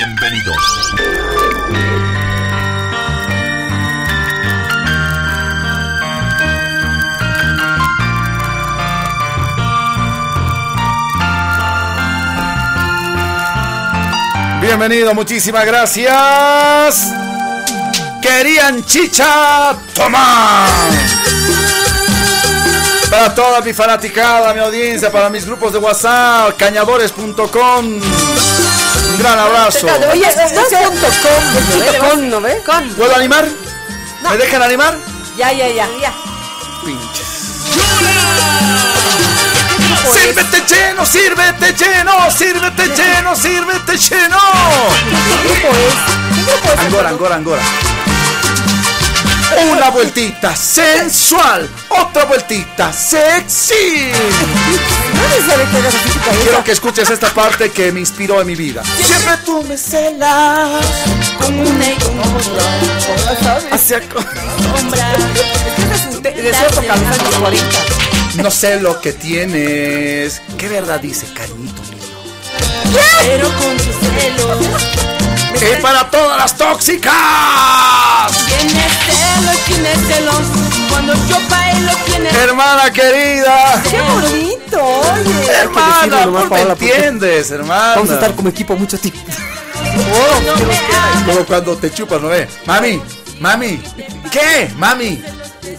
Bienvenidos. Bienvenido, muchísimas gracias. Querían chicha, toma. Para toda mi fanaticada, mi audiencia, para mis grupos de WhatsApp, cañadores.com. Un gran abrazo. Oye, ¿no ve? Con. ¿Puedo animar? ¿Me dejan animar? Ya, ya, ya. ya. Pinches. Sírvete lleno, sírvete lleno, sírvete lleno, sírvete lleno. ¿Qué grupo es? ¿Qué grupo es? Angora, Angora, Angora. Una vueltita sensual, otra vueltita sexy. Quiero que escuches esta parte que me inspiró en mi vida. Siempre tú me celas Como una hacia De 40. No sé lo que tienes. ¿Qué verdad dice, cariñito mío? Pero con tus celos. ¡Es para todas las tóxicas! Tienes celos, tienes celos. Cuando yo bailo, tienes Hermana querida. ¡Qué bonito! Oye. Hermana, tú me entiendes, hermana. Vamos a estar como equipo mucho tiempo. Como cuando te chupas, ¿no ve? Mami, mami, ¿qué? Mami,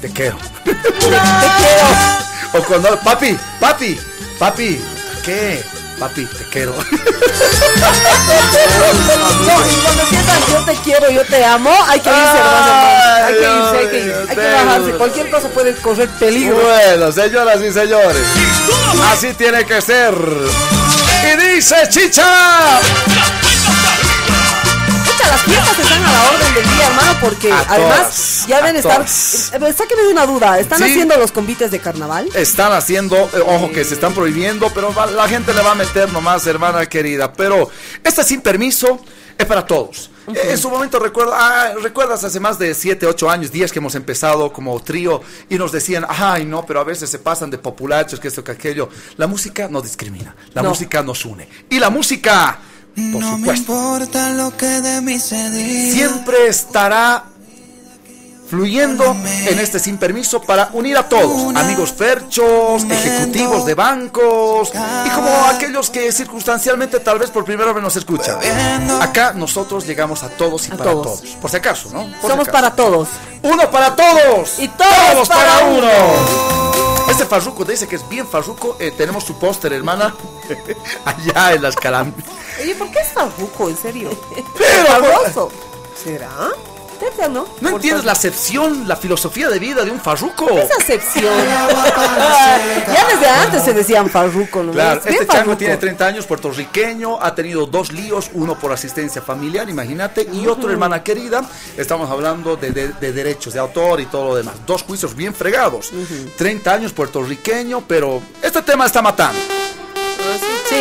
te quiero. Te quiero. O cuando, papi, papi, papi, ¿qué? Papi, te quiero. No, y cuando empiezan yo te quiero, yo te amo, hay que irse, hermano. Hay que irse, hay que irse. Hay que bajarse. Cualquier cosa puede correr peligro. Bueno, señoras y señores, así tiene que ser. Y dice Chicha. Escucha, las fiestas están a la orden del día, hermano, porque A además todas, ya deben estar. Eh, sáquenme de una duda, ¿están Sí. haciendo los convites de carnaval? Están haciendo, eh, ojo que se están prohibiendo, pero va- la gente le va a meter nomás, hermana querida. Pero este sin permiso es para todos. Eh, En su momento recuerdo, ah, recuerdas hace más de 7, 8 años, 10 que hemos empezado como trío y nos decían, ay no, pero a veces se pasan de populachos, que esto, que aquello. La música no discrimina, la No. música nos une. Y la música, por No me supuesto, importa lo que de mí se diga. siempre estará fluyendo en este sin permiso para unir a todos, amigos ferchos, ejecutivos de bancos y como aquellos que circunstancialmente tal vez por primera vez nos escuchan. Acá nosotros llegamos a todos y A para todos. todos. por si acaso, ¿no? Por si Somos acaso. para todos. uno para todos Y todos para uno. Este farruco dice que es bien farruco. eh, tenemos su póster, hermana, allá en las calam. Oye, ¿por qué es farruco, en serio? Pero, Sabroso. ¿Será? Debe ser, ¿no? ¿No Por entiendes la acepción, la filosofía de vida de un farruco? Esa acepción. ya desde antes se decían farruco, ¿no? Claro, Es este chango farruco. tiene 30 años, puertorriqueño, ha tenido dos líos, uno por asistencia familiar, imagínate, y otro hermana querida, estamos hablando de, de- de derechos de autor y todo lo demás. Dos juicios bien fregados. 30 años, puertorriqueño, pero este tema está matando.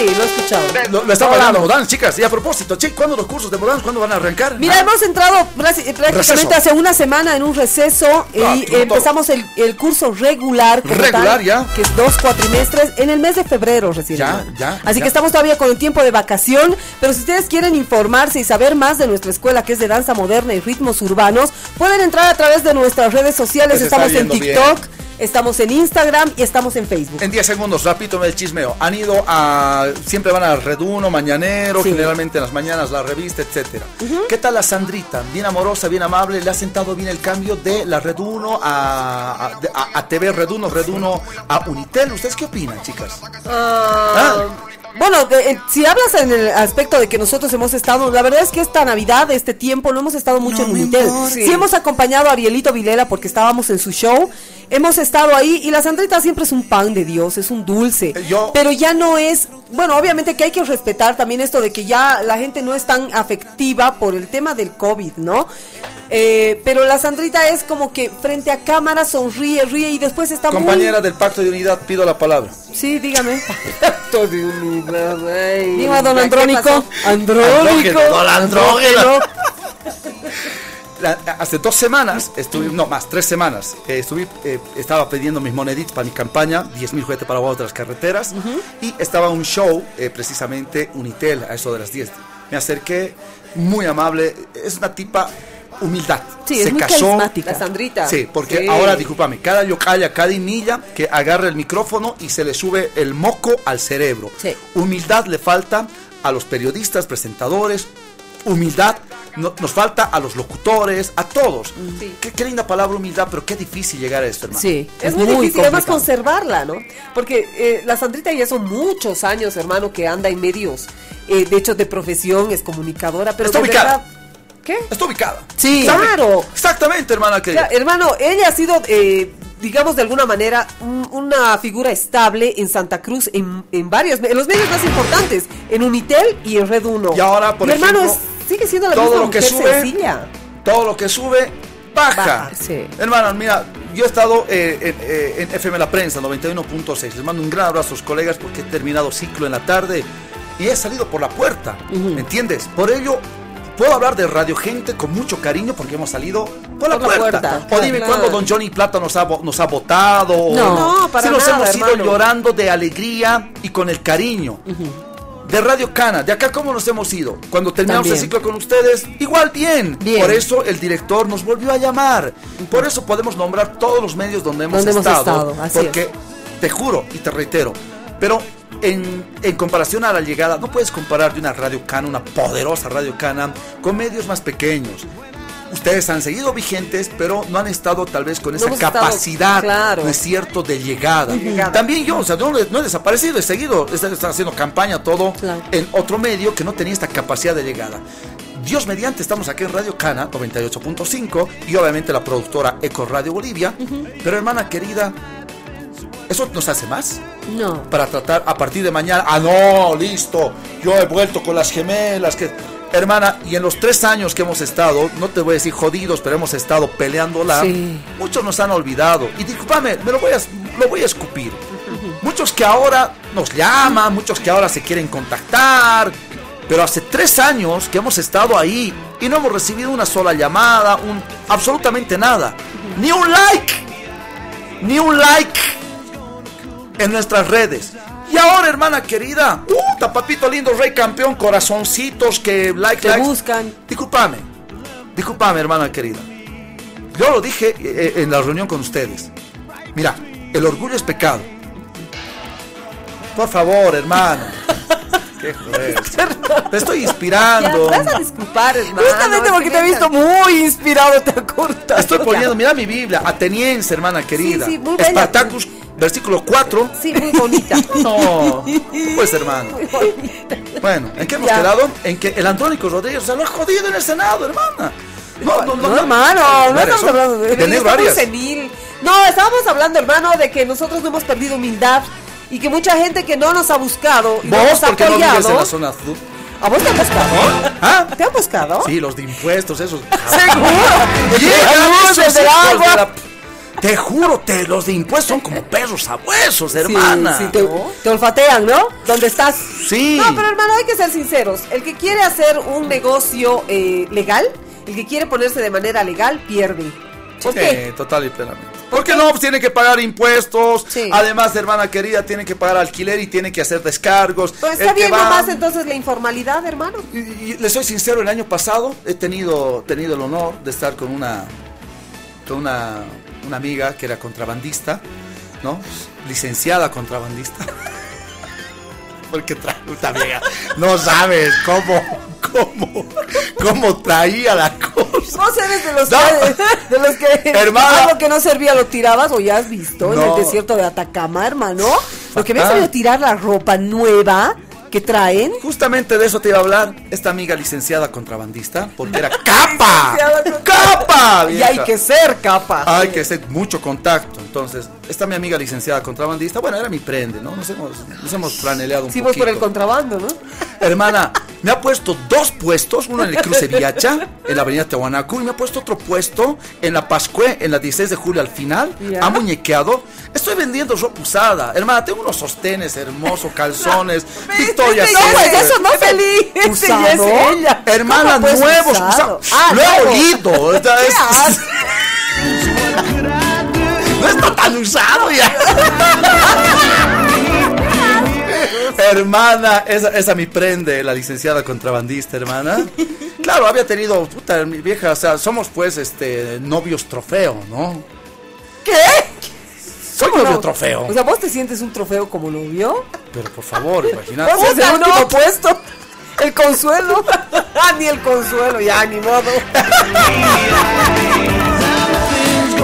Sí, lo he escuchado. Lo, lo está pagando Modans, chicas. Y a propósito, che, ¿cuándo los cursos de Modans? ¿Cuándo van a arrancar? Mira, Ah, hemos entrado prácti- prácticamente Receso. hace una semana en un receso Ah, y empezamos el, el curso regular. Regular, tal, ya. Que es dos cuatrimestres en el mes de febrero recién. Ya, ya, Así ya. que estamos todavía con el tiempo de vacación. Pero si ustedes quieren informarse y saber más de nuestra escuela que es de danza moderna y ritmos urbanos, pueden entrar a través de nuestras redes sociales. Está estamos en viendo bien. Estamos en Instagram y estamos en Facebook. En 10 segundos, rapidito el chismeo. Han ido a. Siempre van a Reduno, Mañanero, Sí. generalmente en las mañanas, la revista, etcétera. ¿Qué tal la Sandrita? Bien amorosa, bien amable. Le ha sentado bien el cambio de la Reduno a, a, a- a TV Reduno, Reduno a Unitel. ¿Ustedes qué opinan, chicas? Ah, Bueno, de- eh, si hablas en el aspecto de que nosotros hemos estado, la verdad es que esta Navidad, este tiempo, no hemos estado mucho en Unitel. Sí. hemos acompañado a Arielito Vilela porque estábamos en su show. Hemos estado ahí y la Sandrita siempre es un pan de Dios, es un dulce. Eh, yo- Pero ya no es, bueno, obviamente que hay que respetar también esto de que ya la gente no es tan afectiva por el tema del COVID, ¿no? Eh, pero la Sandrita es como que frente a cámara sonríe, ríe y después está Compañera muy... del Pacto de Unidad, pido la palabra. Sí, dígame. Dime, Dime, don Andrónico. Andrónico. Don Andrógeno. La- hace dos semanas, estuve, no más, tres semanas, eh, estuve, eh, estaba pidiendo mis moneditas para mi campaña, 10 mil juguetes para otras carreteras, y estaba un show, eh, precisamente Unitel, a eso de las 10. me acerqué, muy amable, es una tipa humildad. Sí, Se es muy casó. carismática. La Sandrita. Sí, porque Sí. ahora, discúlpame, cada yocaya, cada inilla que agarra el micrófono y se le sube el moco al cerebro. Sí. Humildad le falta a los periodistas, presentadores, humildad no- nos falta a los locutores, a todos. Sí. Qué, qué linda palabra humildad, pero qué difícil llegar a esto, hermano. Sí, Es muy, difícil además conservarla, ¿no? Porque eh, la Sandrita ya son muchos años, hermano, que anda en medios. eh, de hecho, de profesión, es comunicadora, pero Está de ubicada. verdad... ¿Qué? Está ubicada. Sí. ¿Sabe? Claro. Exactamente, hermana querida. sea, hermano, ella ha sido, eh, digamos de alguna manera, un- una figura estable en Santa Cruz, en, en varios, en los medios más importantes, en Unitel y en Red 1. Y ahora, por Mi hermano ejemplo, es- sigue siendo la todo misma lo que sube- sencilla. Todo lo que sube, baja. Baja, sí. Hermano, mira, yo he estado eh, en, eh, en FM La Prensa 91.6. Les mando un gran abrazo a sus colegas porque he terminado ciclo en la tarde y he salido por la puerta. ¿Me entiendes? Por ello, puedo hablar de Radio Gente con mucho cariño porque hemos salido por la Por la puerta. puerta, o dime claro. cuándo Don Johnny Plata nos ha, nos ha votado. o No, para Sí, nos nada, hemos ido hermano. llorando de alegría y con el cariño. De Radio Cana, de acá cómo nos hemos ido. Cuando terminamos el ciclo con ustedes, igual bien. Bien. Por eso el director nos volvió a llamar. Por eso podemos nombrar todos los medios donde hemos Donde hemos estado. porque te juro y te reitero, pero en, en comparación a la llegada, no puedes comparar de una Radio Cana, una poderosa Radio Cana, con medios más pequeños. Ustedes han seguido vigentes, pero no han estado tal vez con esa estado, capacidad, claro. ¿no es cierto?, de llegada. llegada. También yo, o sea, no, no he desaparecido, he seguido, he estado haciendo campaña, todo, Claro. en otro medio que no tenía esta capacidad de llegada. Dios mediante, estamos aquí en Radio Cana 98.5 y obviamente la productora Eco Radio Bolivia. Pero hermana querida, ¿eso nos hace más? No. Para tratar a partir de mañana, ah no, listo, yo he vuelto con las gemelas, que... Hermana, y en los tres años que hemos estado, no te voy a decir jodidos, pero hemos estado peleándola, Sí. muchos nos han olvidado. Y discúlpame, me lo voy a, lo voy a escupir. Muchos que ahora nos llaman, muchos que ahora se quieren contactar, pero hace tres años que hemos estado ahí y no hemos recibido una sola llamada, un, absolutamente nada. Ni un like, ni un like en nuestras redes. Y ahora, hermana querida, puta, papito lindo, rey campeón, corazoncitos que like, Te likes. buscan. Discúlpame, discúlpame, hermana querida. Yo lo dije eh, en la reunión con ustedes. Mira, el orgullo es pecado. Por favor, hermano. Qué joder. Te estoy Ya, inspirando. vas a disculpar, hermano. Justamente porque que te he visto muy inspirado, te acortas. Estoy poniendo, mira mi Biblia, ateniense, hermana querida. sí, muy. Espartacus, versículo 4. Sí, muy bonita. No, pues hermano. Bueno, ¿en qué hemos Ya. quedado? En que el Andrónico Rodríguez se lo ha jodido en el Senado, hermana. No, no, no, No, hermano, no estamos hablando de- de Arias. senil. No, estábamos hablando, hermano, de que nosotros no hemos perdido humildad y que mucha gente que no nos ha buscado y Vos, nos ha no vives en la zona azul. ¿A vos te han buscado? ¿Ah? ¿Te han buscado? Sí, los de impuestos, esos. Seguro. Llegan esos del hijos agua. de la- Te juro, te, los de impuestos son como perros sabuesos, hermana. Sí, te, te olfatean, ¿no? ¿Dónde estás? Sí. No, pero hermano, hay que ser sinceros. El que quiere hacer un negocio eh, legal, el que quiere ponerse de manera legal, pierde. ¿Por Sí, qué? total y plenamente. Porque no, pues tiene que pagar impuestos. Sí. Además, hermana querida, tiene que pagar alquiler y tiene que hacer descargos. Pues El está que bien va- nomás entonces la informalidad, hermano. Y, y les soy sincero, el año pasado he tenido, tenido el honor de estar con una, con una, una amiga que era contrabandista, ¿no? Licenciada contrabandista. Porque trae amiga. No sabes cómo, cómo, cómo traía la cosa. Vos eres de los No. que, de los que Hermana. algo que no servía lo tirabas o ya has visto en el desierto de Atacama, hermano. Lo que me ha Fatal. sabido tirar la ropa nueva que traen. Justamente de eso te iba a hablar esta amiga licenciada contrabandista, porque era capa. ¡Capa! Y hay que ser capa. Hay que hacer mucho contacto. Entonces, esta mi amiga licenciada contrabandista, bueno, era mi prende, ¿no? Nos hemos, nos hemos franeleado un Sí, vos por el poquito. contrabando, ¿no? Hermana, me ha puesto dos puestos, uno en el cruce Viacha, en la avenida Tehuanacu, y me ha puesto otro puesto en la Pascue, en la 16 de julio al final. Ha muñequeado. Estoy vendiendo ropa usada. Hermana, tengo unos sostenes hermosos, calzones, Victoria No, pues Secret. eso no feliz. Ya es ¿Usado? ella. Hermana, ¿Cómo, pues, nuevos, usado? usados. Ah, Lo he olido. es- no está tan usado ya. Hermana, esa, esa mi prende, la licenciada contrabandista, hermana. Claro, había tenido, puta, mi vieja, o sea, somos pues, este, novios trofeo, ¿no? ¿Qué? Soy ¿Cómo novio no? trofeo. O sea, ¿vos te sientes un trofeo como novio? Pero por favor, imagínate. Vos es el último no. puesto. El consuelo. ah, ni el consuelo, ya, ni modo.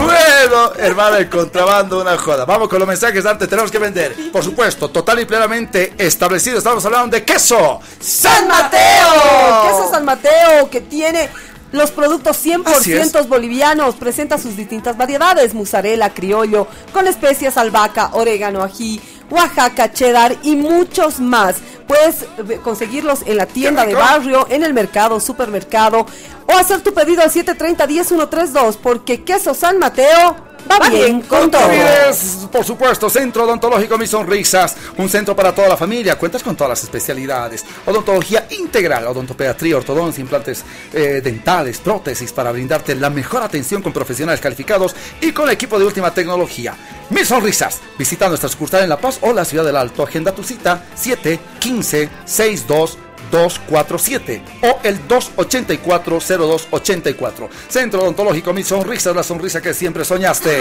Bueno, hermana, el contrabando, una joda. Vamos con los mensajes antes, tenemos que vender. Por supuesto, total y plenamente establecido. Estamos hablando de queso. ¡San Mateo! Queso San Mateo, que tiene los productos Así 100% bolivianos. Presenta sus distintas variedades: mozzarella, criollo, con especias albahaca, orégano, ají, Oaxaca, cheddar y muchos más. Puedes eh, conseguirlos en la tienda de barrio, en el mercado, supermercado o hacer tu pedido al 730-10132 porque Queso San Mateo va, bien con todo. Por supuesto, Centro Odontológico Mis Sonrisas, un centro para toda la familia. Cuentas con todas las especialidades: odontología integral, odontopediatría, ortodoncia, implantes eh, dentales, prótesis para brindarte la mejor atención con profesionales calificados y con equipo de última tecnología. Mis Sonrisas, visita nuestra sucursal en La Paz o la Ciudad del Alto. Agenda tu cita 7 15 62 247 o el 284-0284. Centro Odontológico Mi Sonrisa, la sonrisa que siempre soñaste.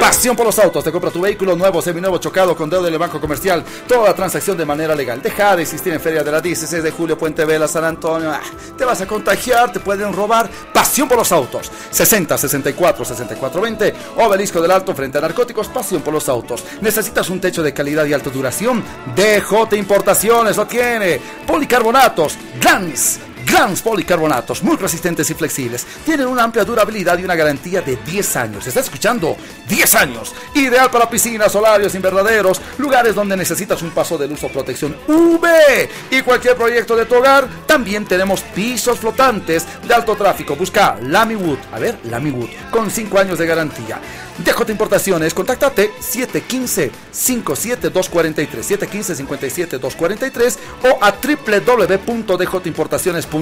Pasión por los autos. Te compra tu vehículo nuevo, seminuevo, chocado con deuda del banco comercial. Toda la transacción de manera legal. Deja de existir en Feria de la 16 de julio, Puente Vela, San Antonio. Ah, te vas a contagiar, te pueden robar. Pasión por los autos. 60 64 64 20. Obelisco del Alto frente a narcóticos. Pasión por los autos. ¿Necesitas un techo de calidad y alta duración? DJ Importaciones lo tiene. Glans. Glans policarbonatos, muy resistentes y flexibles. Tienen una amplia durabilidad y una garantía de 10 años. ¿Está escuchando? 10 años. Ideal para piscinas, solarios, invernaderos, lugares donde necesitas un paso de luz o protección UV. Y cualquier proyecto de tu hogar, también tenemos pisos flotantes de alto tráfico. Busca Lamiwood. A ver, Lamiwood, con 5 años de garantía. DJ Importaciones, contáctate 715-57243, 715-57243 o a www.djimportaciones.com.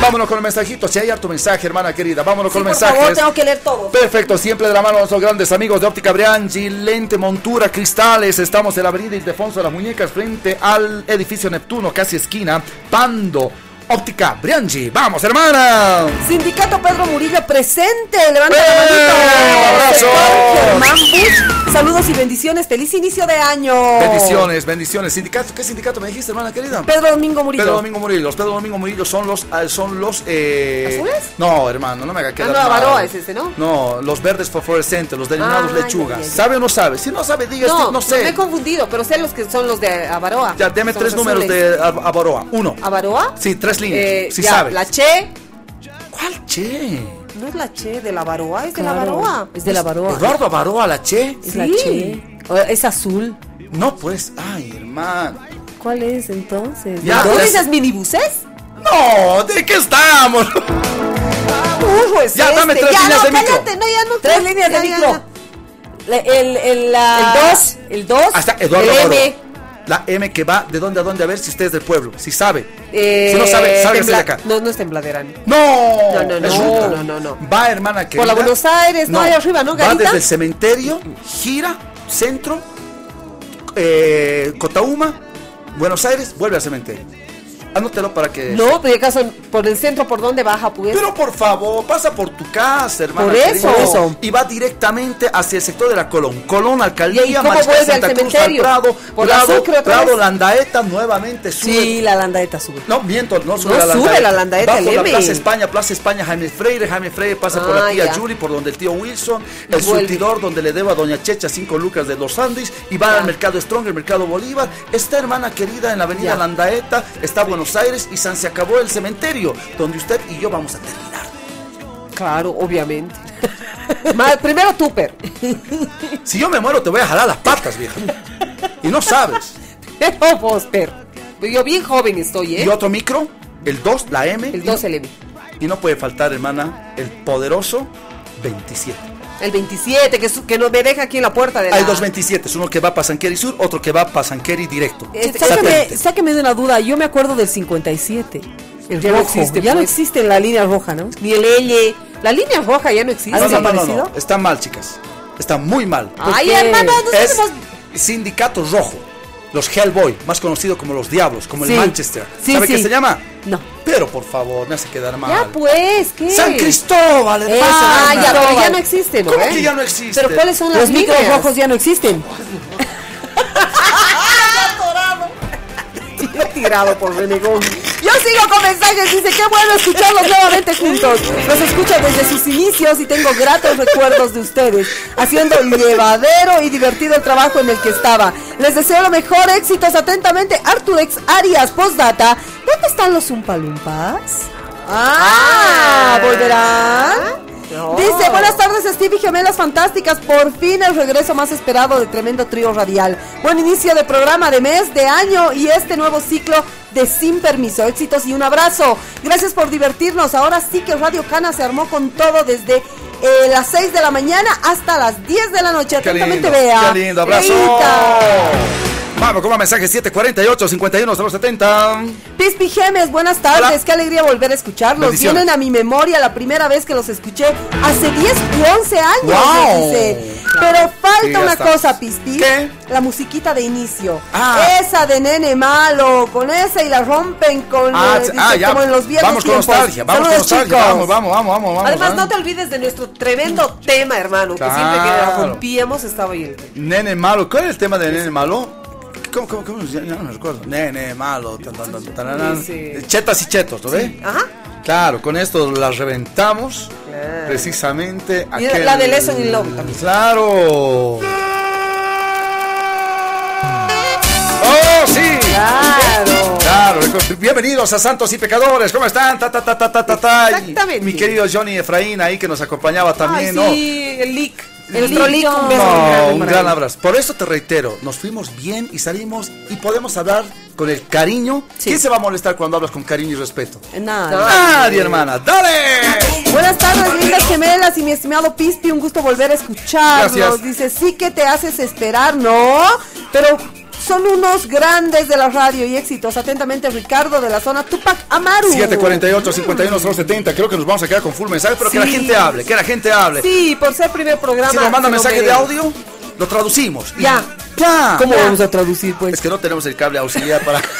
Vámonos con el mensajito. Si hay harto mensaje, hermana querida, vámonos con por mensajes. favor, tengo que leer todos. Perfecto, siempre de la mano de nuestros grandes amigos de Óptica Briangi, lente, montura, cristales. Estamos en la avenida Ildefonso de las Muñecas, frente al edificio Neptuno, casi esquina, Pando. Óptica Briangi. ¡Vamos, hermana! Sindicato Pedro Murillo presente. Levanta ¡Eh! la manito. ¡Abrazo! Germán Bush. Saludos y bendiciones. Feliz inicio de año. Bendiciones, bendiciones. Sindicato, ¿qué sindicato me dijiste, hermana querida? Pedro Domingo Murillo. Pedro Domingo Murillo. Los Pedro Domingo Murillo son los, ah, son los, eh... ¿Azules? No, hermano, no me haga quedar no, mal. Avaroa es ese, ¿no? No, los verdes fosforescentes, los denominados Ah, lechugas. ya. ¿Sabe o no sabe? Si no sabe, diga, No, no sé. me he confundido, pero sé los que son los de Avaroa. Ya, deme tres números azules. de Av- Avaroa. Uno. ¿Avaroa? Sí, tres líneas. Eh, si ya, sabe. La Che. ¿Cuál che? No es la Che de la Avaroa, es de la Avaroa. Es de la Baroa. Eduardo Avaroa, la che. Es la Sí. Che. O- Es azul. No, pues, ay, hermano. ¿Cuál es entonces? Ya, ¿Tú pues- dices minibuses? No, ¿de qué estamos? Uh, es Ya, dame este. tres ya, líneas no, de micro. cállate, no, ya no. Tres líneas de Ya, ya, micro. ya. La- el, el, la- El dos. El 2. Hasta Eduardo el. M. La M que va de dónde a dónde a ver si usted es del pueblo, si sabe. Eh, si no sabe, sálgase de acá. No, no es tembladera. no. No, No, no, no, no, no, no. Va, hermana querida. Por la Buenos Aires, no, ahí arriba, ¿no, Va Garita? desde el cementerio, gira, centro, eh, Cotauma, Buenos Aires, vuelve al cementerio. Anótelo para que. No, pero acaso por el centro, ¿por dónde baja, pues? Pero por favor, pasa por tu casa, hermana. Por eso. Y va directamente hacia el sector de la Colón. Colón, Alcaldía, ¿Y cómo Mariscal vuelve al Santa Cruz, cementerio? Prado, ¿Por la Prado, otra Prado? Landaeta, nuevamente sube. Sí, la landaeta sube. No, miento, no sube No la sube Landaeta. la Landaeta, Va por la. Plaza España, Plaza España, Jaime Freire, Jaime Freire pasa por la Ah, tía ya. Yuri, por donde el tío Wilson, el vuelve. surtidor donde le debo a Doña Checha cinco lucas de los sándwiches y va Ya. al mercado Strong, el mercado Bolívar. Está hermana querida en la avenida Ya. Landaeta, está Buenos Aires y San se acabó el cementerio, donde usted y yo vamos a terminar. Claro, obviamente. Ma- primero Tupper. Si yo me muero te voy a jalar las patas, vieja. Y no sabes. Pero vos, per. Yo bien joven estoy, ¿eh? Y otro micro, el 2, la M. El y- 2 el M. Y no puede faltar, hermana, el poderoso 27. El 27, que, su- que nos me deja aquí en la puerta de la... Hay dos 27, uno que va para Sanqueri Sur, otro que va para Sanqueri directo. Este, Sáqueme, Satélite. sáqueme de una duda. Yo me acuerdo del 57. El ya no rojo, existe. Ya no pues. existe la línea roja, ¿no? Ni el L. La línea roja ya no existe. ¿Ha No, no, no, no, no, está mal, chicas. Está muy mal. Ay, hermano, Es sindicato rojo. Los Hellboy, más conocido como los Diablos, como Sí. el Manchester. Sí, ¿Sabe sí. qué se llama? No. Pero por favor, me hace quedar mal. Ya pues, ¿qué? San Cristóbal. Ah, ya, pero ya no existen, ¿no? ¿Cómo eh? que ya no existe? Pero ¿cuáles son las Los micros rojos ya no existen. Tirado por renegón. Yo sigo con mensajes, dice, qué bueno escucharlos nuevamente juntos. Los escucho desde sus inicios y tengo gratos recuerdos de ustedes, haciendo llevadero y divertido el trabajo en el que estaba. Les deseo lo mejor, éxitos atentamente. Arturex Arias, postdata. ¿Dónde están los Umpalumpas? Ah, Ah. ¿volverán? No. Dice, buenas tardes Steve y Gemelas Fantásticas, por fin el regreso más esperado de tremendo trío radial. Buen inicio de programa de mes, de año y este nuevo ciclo de Sin Permiso. Éxitos y un abrazo. Gracias por divertirnos. Ahora sí que Radio Cana se armó con todo desde eh, las 6 de la mañana hasta las 10 de la noche. Atentamente vea. qué lindo, abrazo. Eita. Vamos con más mensajes 748 51 070. Pispi Gemes, buenas tardes, Hola. qué alegría volver a escucharlos. Vienen a mi memoria la primera vez que los escuché hace 10 y 11 años. Wow. dice. Pero falta Sí, una está. cosa, Pispi. ¿Qué? La musiquita de inicio. Ah. Esa de nene malo, con esa y la rompen con Ah, eh, dice, ah, ya. como en los viejos Vamos con tiempos. nostalgia, vamos con Saludos, nostalgia. chicos. Vamos, vamos, vamos, vamos. vamos Además, ¿eh? no te olvides de nuestro tremendo tema, hermano. Que siempre que la Claro. rompíamos estaba ahí. Nene malo. ¿Cuál es el tema de Nene malo? ¿Cómo, cómo, cómo? Ya, ya no me recuerdo. Nene malo. tan, tan, tan. Chetas y chetos, ¿lo ve? Ajá. Claro, con esto las reventamos. Claro. Precisamente. Y la de Lesson in Love también. Claro. ¡Oh, sí! Claro. Claro, bienvenidos a Santos y Pecadores, ¿cómo están? Ta, ta, ta, ta, ta, ta, Exactamente. Mi querido Johnny Efraín ahí que nos acompañaba también, Ay, ¿no? sí, el leak. El leak, un no. grande un gran abrazo. Por eso te reitero, nos fuimos bien y salimos y podemos hablar con el cariño. Sí. ¿Quién se va a molestar cuando hablas con cariño y respeto? Nada. Nadie, hermana. ¡Dale! Buenas tardes, lindas gemelas y mi estimado Pispi, un gusto volver a escucharlos. Gracias. Dice, sí que te haces esperar, ¿no? Pero son unos grandes de la radio y éxitos. Atentamente, Ricardo de la zona Tupac Amaru. 748 51 070 Creo que nos vamos a quedar con full mensaje, pero que la Sí. gente hable, que la gente hable. Sí, por ser primer programa. Si nos manda mensaje de audio, lo traducimos. Y- Ya. Ya. ¿Cómo Ya. vamos a traducir, pues? Es que no tenemos el cable auxiliar para.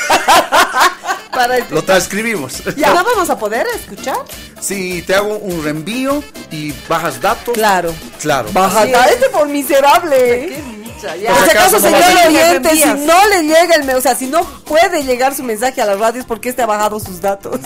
Para el- lo transcribimos. ¿Ya no vamos a poder escuchar? Si te hago un reenvío y bajas datos. Claro. Claro. Baja Así es. este por miserable. Ya. Por si acaso, no señor oyente, si no le llega el, me- o sea, si no puede llegar su mensaje a las radios, porque este ha bajado sus datos?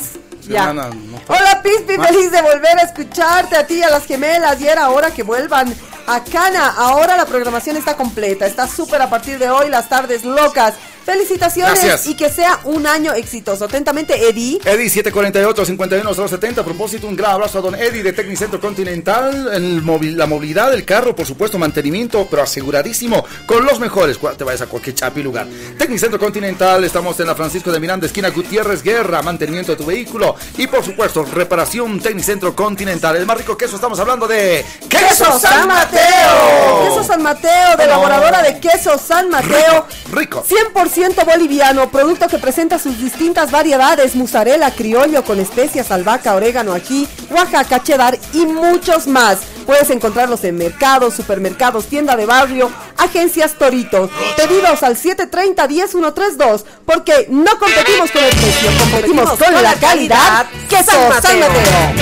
Ya. Hermana, no puedo. Hola Pispi, feliz de volver a escucharte a ti y a las gemelas. Y era hora que vuelvan a Cana. Ahora la programación está completa, está súper a partir de hoy, las tardes locas. Felicitaciones Gracias. y que sea un año exitoso. Atentamente, Eddie. Eddie 748 51 070 A propósito, un gran abrazo a don Eddie de Tecnicentro Continental. El la movilidad del carro, por supuesto, mantenimiento, pero aseguradísimo con los mejores. Te vayas a cualquier chapi lugar. Tecnicentro Continental, estamos en la Francisco de Miranda, esquina Gutiérrez Guerra. Mantenimiento de tu vehículo y, por supuesto, reparación Tecnicentro Continental. El más rico queso, estamos hablando de Queso San Mateo. Queso San Mateo, de No. elaboradora de queso San Mateo. Rico. 100% boliviano, producto que presenta sus distintas variedades, mozzarella, criollo con especias, albahaca, orégano, aquí, Oaxaca, cheddar y muchos más. Puedes encontrarlos en mercados, supermercados, tienda de barrio, agencias Torito. Pedidos al 730-10132, porque no competimos con el precio, competimos con, la calidad. Queso San San Mateo. Mateo.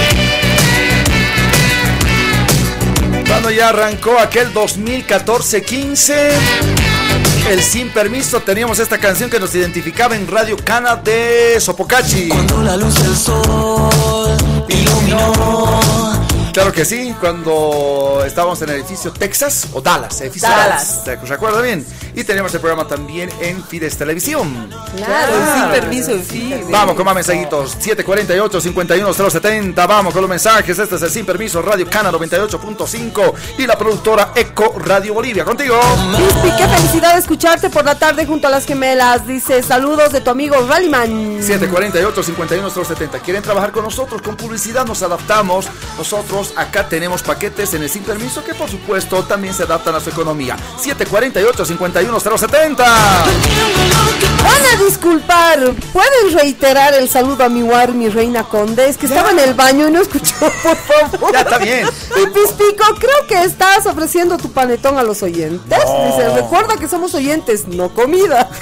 Cuando ya arrancó aquel 2014-15, el sin permiso, teníamos esta canción que nos identificaba en Radio Cana de Sopocachi. Cuando la luz del sol iluminó Claro que sí, cuando estábamos en el edificio Texas o Dallas, edificio Dallas. Dallas, ¿te recuerda bien? Y teníamos el programa también en Fides Televisión. Claro, sin permiso, sí. Vamos con más mensajitos, 748-51070, vamos con los mensajes, este es el Sin Permiso, Radio Cana 98.5 y la productora Eco Radio Bolivia, contigo. Qué felicidad escucharte por la tarde junto a las gemelas. Dice, saludos de tu amigo Rallyman. 748-51070. ¿Quieren trabajar con nosotros? Con publicidad nos adaptamos. Nosotros acá tenemos paquetes en el sin permiso que por supuesto también se adaptan a su economía. 748-51070. Van a disculpar, ¿pueden reiterar el saludo a mi war, mi reina conde? Es que estaba en el baño y no escuchó, por favor. Ya está bien. Y Pispico, creo que estás ofreciendo tu panetón a los oyentes. Dice, recuerda que somos oyentes, no comida.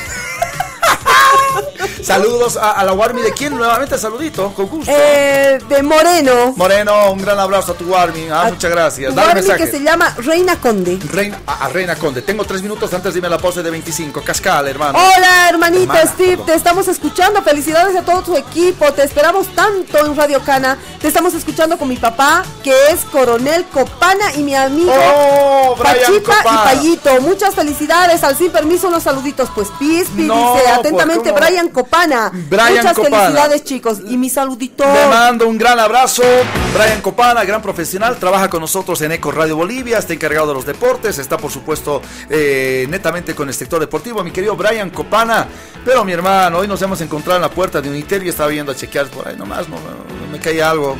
Saludos a, a la Warmi. ¿De quién? Nuevamente saludito, con gusto. Eh, de Moreno. Moreno, un gran abrazo a tu Warmi. Ah, muchas gracias. Dale Warmi mensaje. que se llama Reina Conde. Reina, a, a Reina Conde. Tengo tres minutos antes de irme a la pose de 25. Cascal, hermano. Hola, hermanita Hermana, Steve, te estamos escuchando. Felicidades a todo tu equipo. Te esperamos tanto en Radio Cana. Te estamos escuchando con mi papá, que es Coronel Copana, y mi amigo Oh, Pachipa Copana. y Payito. Muchas felicidades. Al sin permiso, unos saluditos. Pues Pispi No, dice pues, atentamente ¿cómo? Brian Copana. Brian Muchas Copana. felicidades, chicos. Y mi saludito. Le mando un gran abrazo. Brian Copana, gran profesional, trabaja con nosotros en Eco Radio Bolivia, está encargado de los deportes, está por supuesto eh, netamente con el sector deportivo. Mi querido Brian Copana, pero mi hermano, hoy nos hemos encontrado en la puerta de Unitel y estaba viendo a chequear por ahí nomás, no, no, me caía algo.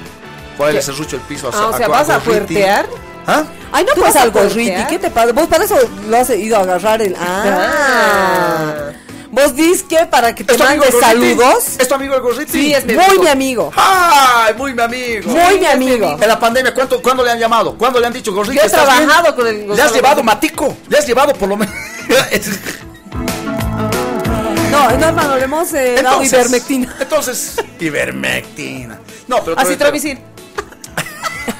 Por ahí le cerrucho el piso a Ah, o sea, a- ¿vas a fuertear? ¿Ah? Ay, no ¿Tú pues vas a algo? Riti. ¿Qué te pasa? Vos para eso lo has ido a agarrar el. Ah. Vos dices que para que te ¿Es tu amigo mande Gorriti? saludos. ¿Es tu amigo el Gorriti? Sí, es mi Muy amigo. mi amigo. ¡Ay, muy mi amigo! Muy mi amigo. En la pandemia, ¿cuánto, ¿cuándo le han llamado? ¿Cuándo le han dicho Gorriti? Yo he trabajado con el ¿Le has llevado matico? ¿Le has llevado por lo menos? No, no, hermano, le hemos eh, dado ivermectina. Entonces, ivermectina. No, pero Acitromicin.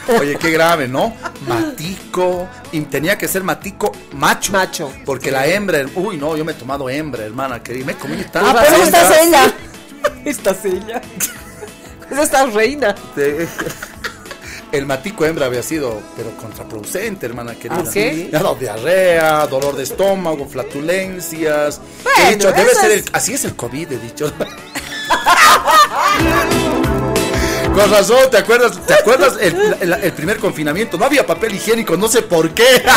Oye, qué grave, ¿no? Matico. Y tenía que ser matico macho. Macho. Porque la hembra, uy, no, yo me he tomado hembra, hermana, querida. Me comí tan Ah, pero esta es ella. Esta es ella. Es esta reina. El matico hembra había sido, pero contraproducente, hermana querida. ¿Ah, sí? Ha dado diarrea, dolor de estómago, flatulencias. Bueno, he dicho, debe ser el, así es el COVID, he dicho. Con razón, ¿te acuerdas? ¿Te acuerdas el, el- el primer confinamiento? No había papel higiénico, no sé por qué.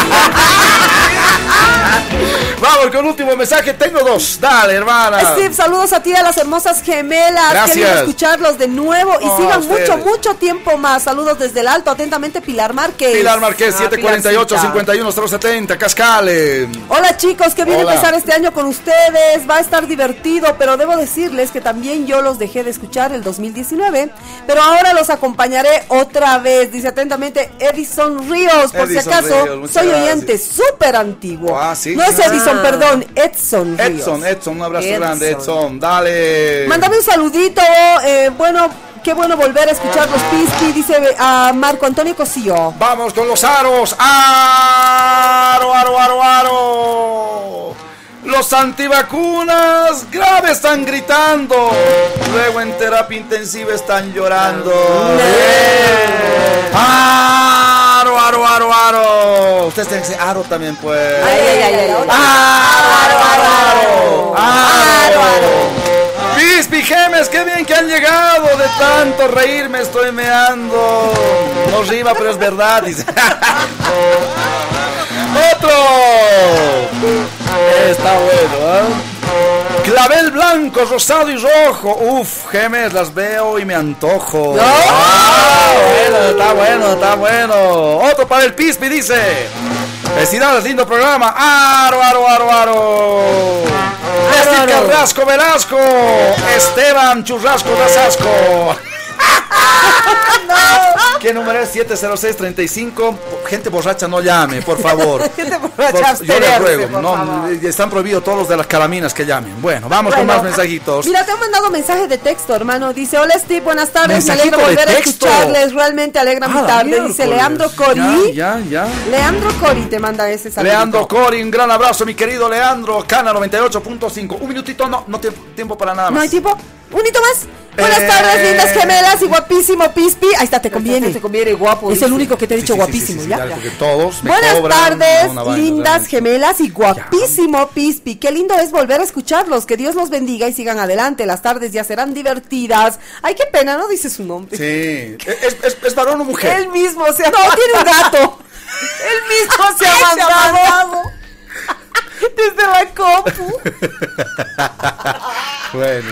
Vamos con último mensaje, tengo dos. Dale, hermana. Steve, saludos a ti a las hermosas gemelas. Gracias. Querido escucharlos de nuevo y Oh, sigan mucho, mucho tiempo más. Saludos desde el alto. Atentamente, Pilar Márquez. Pilar Marqués, Ah, 748-51070, Cascale. Hola chicos, qué bien Hola. empezar este año con ustedes. Va a estar divertido, pero debo decirles que también yo los dejé de escuchar el 2019. Pero ahora los acompañaré otra vez. Dice atentamente Edison Ríos. Por si acaso, Ríos, soy oyente súper antiguo. Ah, sí. No es Edison, Ah. perdón, Edson Ríos. Edson, Edson, un abrazo Edson. grande, Edson. Dale. Mándame un saludito. eh, bueno, qué bueno volver a escuchar los Pisky. Dice eh, a Marco Antonio Cosillo. Vamos con los aros. Aro, aro, aro, aro. Los antivacunas grave están gritando. Luego en terapia intensiva están llorando. Aro, aro, aro, aro. Ustedes tienen que decir aro también, pues. Ay, ay, ay. Aro, aro, aro. Aro, aro. Pispi Gemes, qué bien que han llegado. De tanto reír me estoy meando. No rima, pero es verdad. Dice. Otro. Está bueno, ¿eh? Clavel blanco, rosado y rojo. Uf, gemes, las veo y me antojo. Ah, bueno, está bueno, está bueno. Otro para el Pispi dice. Felicidades, lindo programa. Aro, aro, aro, aro. Carrasco Velasco. Esteban Churrasco Rasasco. ¿Qué número es? 70635. Gente borracha, no llame, por favor. Gente borracha, Por- yo les ruego. por No, favor. están prohibidos todos los de las calaminas que llamen. Bueno, vamos con más mensajitos. Mira, te han mandado mensaje de texto, hermano. Dice, hola Steve, buenas tardes. Me alegro de volver a escucharles. Realmente alegra mi Ah, tarde. Dice. Leandro Cori. Ya, ya, ya. Leandro Cori te manda ese saludo. Leandro Cori, un gran abrazo, mi querido Leandro. Cana 98.5. Un minutito, no, no tiempo, tiempo para nada ¿No más. hay tiempo? ¿Un hito más? Buenas Eh. tardes, lindas gemelas y guapísimo Pispi. Ahí está, te conviene. Te conviene guapo. Es dice. el único que te he dicho sí, sí, guapísimo, sí, ¿ya? dale, porque todos me Buenas cobran tardes, vaina, lindas gemelas y guapísimo Pispi. Qué lindo es volver a escucharlos. Que Dios los bendiga y sigan adelante. Las tardes ya serán divertidas. Ay, qué pena, no dice su nombre. Sí, es, es, es varón o mujer. Él mismo se ha No, tiene un gato. Él mismo se ha Ay, se ha mandado. Desde la compu. Bueno,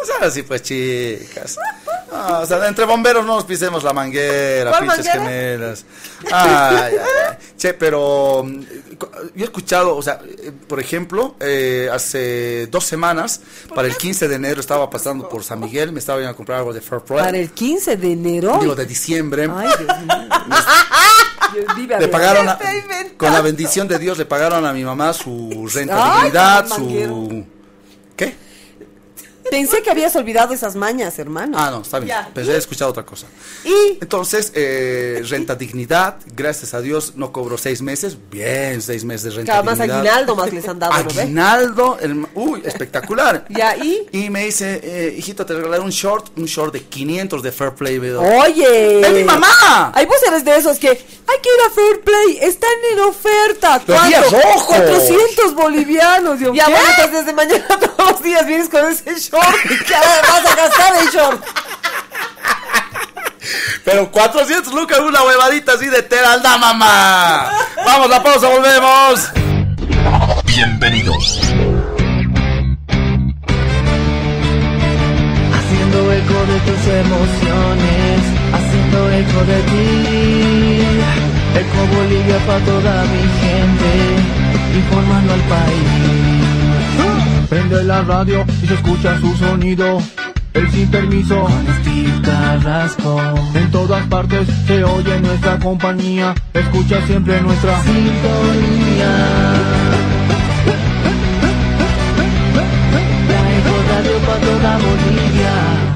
no sean así pues chicas. No, o sea, entre bomberos no nos pisemos la manguera, ¿Cuál pinches manguera? gemelas. Ay, ay, ay. Che, pero mm, yo he escuchado, o sea, eh, por ejemplo, eh, hace dos semanas, para el 15 de enero estaba pasando por San Miguel, me estaba yendo a comprar algo de Fair Para el 15 de enero. Digo, de diciembre. Ay, Dios mío. Le pagaron, a- con la bendición de Dios, le pagaron a mi mamá su rentabilidad, su... Pensé que habías olvidado esas mañas, hermano. Ah, no, está bien. Ya. Pensé he escuchado otra cosa. Y Entonces, eh, renta dignidad, gracias a Dios no cobró seis meses. Bien, seis meses de renta Cada más dignidad. aguinaldo más les han dado. Aguinaldo, el- uy, espectacular. Ya, ¿y? Y me dice, eh, hijito, te regalaré un short, un short de 500 de Fair Play. ¿verdad? Oye. ¡Es mi mamá! Ay, vos eres de esos que hay que ir a Fair Play, están en oferta. ¿Cuánto? rojos. 400 bolivianos. Dios Ya, bueno, entonces desde mañana vienes con ese short. ¿Qué vas a gastar el short? Pero 400 lucas, una huevadita así de tela, anda mamá. Vamos, la pausa, volvemos. Bienvenidos. Haciendo eco de tus emociones, haciendo eco de ti. Eco Bolivia para toda mi gente, informando al país prende la radio y se escucha su sonido. El sin permiso con Steve Carrasco. En todas partes se oye nuestra compañía. Escucha siempre nuestra sintonía. La radio para toda Bolivia.